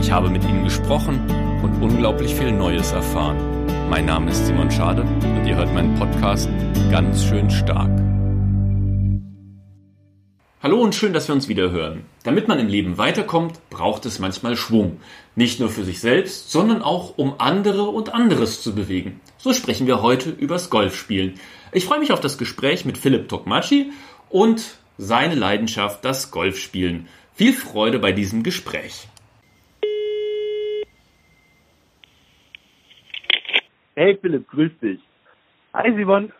Ich habe mit ihnen gesprochen und unglaublich viel Neues erfahren. Mein Name ist Simon Schade und ihr hört meinen Podcast ganz schön stark. Hallo und schön, dass wir uns wieder hören. Damit man im Leben weiterkommt, braucht es manchmal Schwung. Nicht nur für sich selbst, sondern auch um andere und anderes zu bewegen. So sprechen wir heute übers Golfspielen. Ich freue mich auf das Gespräch mit Philipp Tokmachi und seine Leidenschaft, das Golfspielen. Viel Freude bei diesem Gespräch. Hey Philipp, grüß dich. Hi Simon.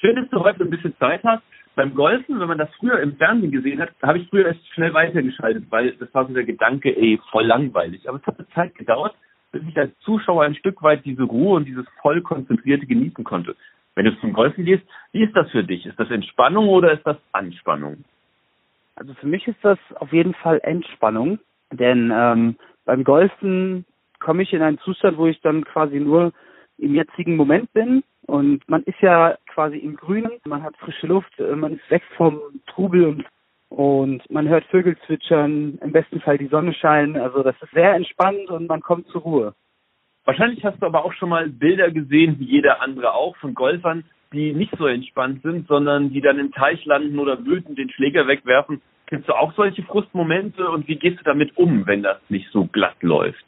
Schön, dass du heute ein bisschen Zeit hast beim Golfen, wenn man das früher im Fernsehen gesehen hat, habe ich früher erst schnell weitergeschaltet, weil das war so der Gedanke, ey, voll langweilig. Aber es hat eine Zeit gedauert, bis ich als Zuschauer ein Stück weit diese Ruhe und dieses voll konzentrierte genießen konnte. Wenn du zum Golfen gehst, wie ist das für dich? Ist das Entspannung oder ist das Anspannung? Also für mich ist das auf jeden Fall Entspannung, denn ähm, beim Golfen komme ich in einen Zustand, wo ich dann quasi nur im jetzigen Moment bin und man ist ja quasi im Grünen, man hat frische Luft, äh, man ist weg vom Trubel und, und man hört Vögel zwitschern, im besten Fall die Sonne scheinen. Also das ist sehr entspannt und man kommt zur Ruhe. Wahrscheinlich hast du aber auch schon mal Bilder gesehen, wie jeder andere auch, von Golfern, die nicht so entspannt sind, sondern die dann im Teich landen oder wütend den Schläger wegwerfen. Kennst du auch solche Frustmomente und wie gehst du damit um, wenn das nicht so glatt läuft?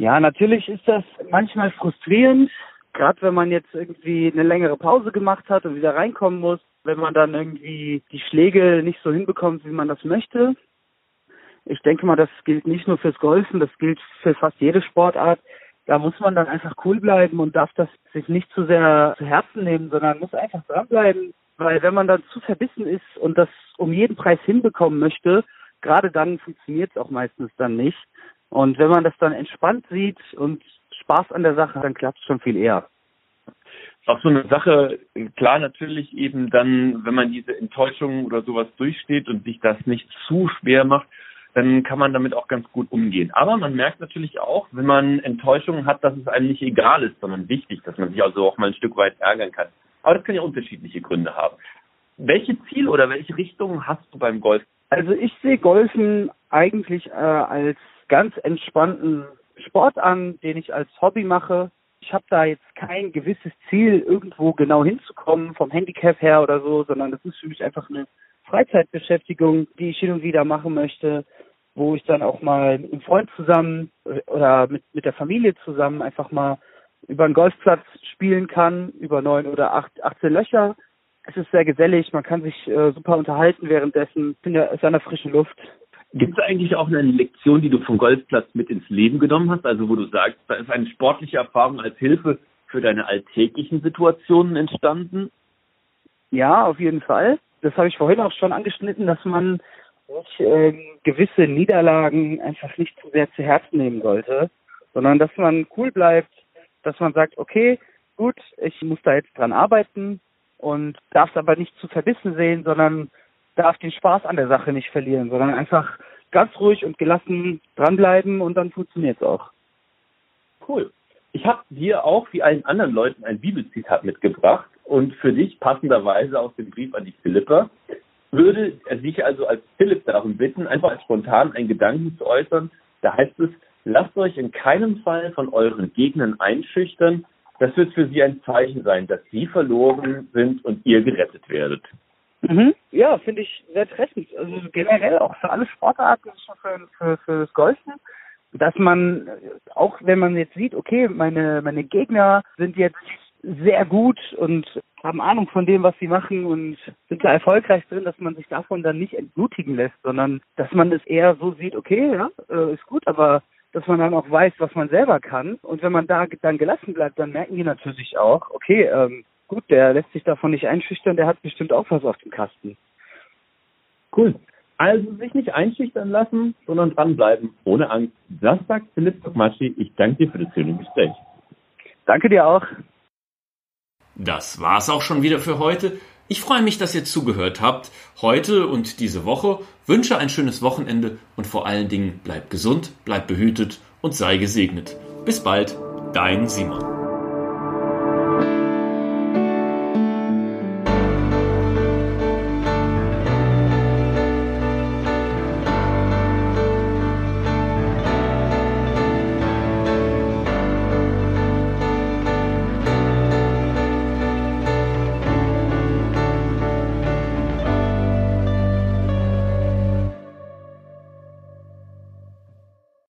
Ja, natürlich ist das manchmal frustrierend, gerade wenn man jetzt irgendwie eine längere Pause gemacht hat und wieder reinkommen muss, wenn man dann irgendwie die Schläge nicht so hinbekommt, wie man das möchte. Ich denke mal, das gilt nicht nur fürs Golfen, das gilt für fast jede Sportart. Da muss man dann einfach cool bleiben und darf das sich nicht zu sehr zu Herzen nehmen, sondern muss einfach dranbleiben. Weil wenn man dann zu verbissen ist und das um jeden Preis hinbekommen möchte, gerade dann funktioniert es auch meistens dann nicht. Und wenn man das dann entspannt sieht und Spaß an der Sache, dann klappt es schon viel eher. Auch so eine Sache, klar natürlich eben dann, wenn man diese Enttäuschung oder sowas durchsteht und sich das nicht zu schwer macht, dann kann man damit auch ganz gut umgehen. Aber man merkt natürlich auch, wenn man Enttäuschungen hat, dass es einem nicht egal ist, sondern wichtig, dass man sich also auch mal ein Stück weit ärgern kann. Aber das kann ja unterschiedliche Gründe haben. Welche Ziel oder welche Richtung hast du beim Golf? Also ich sehe Golfen eigentlich äh, als ganz entspannten Sport an, den ich als Hobby mache. Ich habe da jetzt kein gewisses Ziel, irgendwo genau hinzukommen, vom Handicap her oder so, sondern das ist für mich einfach eine Freizeitbeschäftigung, die ich hin und wieder machen möchte, wo ich dann auch mal mit einem Freund zusammen oder mit, mit der Familie zusammen einfach mal über einen Golfplatz spielen kann, über neun oder acht, 18 Löcher. Es ist sehr gesellig, man kann sich äh, super unterhalten währenddessen, ist an der frischen Luft. Gibt es eigentlich auch eine Lektion, die du vom Golfplatz mit ins Leben genommen hast? Also wo du sagst, da ist eine sportliche Erfahrung als Hilfe für deine alltäglichen Situationen entstanden? Ja, auf jeden Fall. Das habe ich vorhin auch schon angeschnitten, dass man sich äh, gewisse Niederlagen einfach nicht zu sehr zu Herzen nehmen sollte, sondern dass man cool bleibt, dass man sagt, okay, gut, ich muss da jetzt dran arbeiten und darf es aber nicht zu verbissen sehen, sondern darf den Spaß an der Sache nicht verlieren, sondern einfach ganz ruhig und gelassen dranbleiben und dann funktioniert es auch. Cool. Ich habe dir auch wie allen anderen Leuten ein Bibelzitat mitgebracht und für dich passenderweise aus dem Brief an die Philipper würde dich also als Philipp darum bitten, einfach spontan einen Gedanken zu äußern. Da heißt es, lasst euch in keinem Fall von euren Gegnern einschüchtern. Das wird für sie ein Zeichen sein, dass sie verloren sind und ihr gerettet werdet. Mhm. Ja, finde ich sehr treffend. Also generell auch für alle Sportarten, für, für, für das Golfen, dass man, auch wenn man jetzt sieht, okay, meine, meine Gegner sind jetzt sehr gut und haben Ahnung von dem, was sie machen und sind da erfolgreich drin, dass man sich davon dann nicht entmutigen lässt, sondern dass man es eher so sieht, okay, ja, äh, ist gut, aber dass man dann auch weiß, was man selber kann. Und wenn man da dann gelassen bleibt, dann merken die natürlich auch, okay, ähm, gut, der lässt sich davon nicht einschüchtern, der hat bestimmt auch was auf dem Kasten. Cool. Also sich nicht einschüchtern lassen, sondern dranbleiben, ohne Angst. Das sagt Philipp Tokmaschi. Ich danke dir für das schöne Gespräch. Danke dir auch. Das war's auch schon wieder für heute. Ich freue mich, dass ihr zugehört habt. Heute und diese Woche wünsche ein schönes Wochenende und vor allen Dingen bleibt gesund, bleibt behütet und sei gesegnet. Bis bald, dein Simon.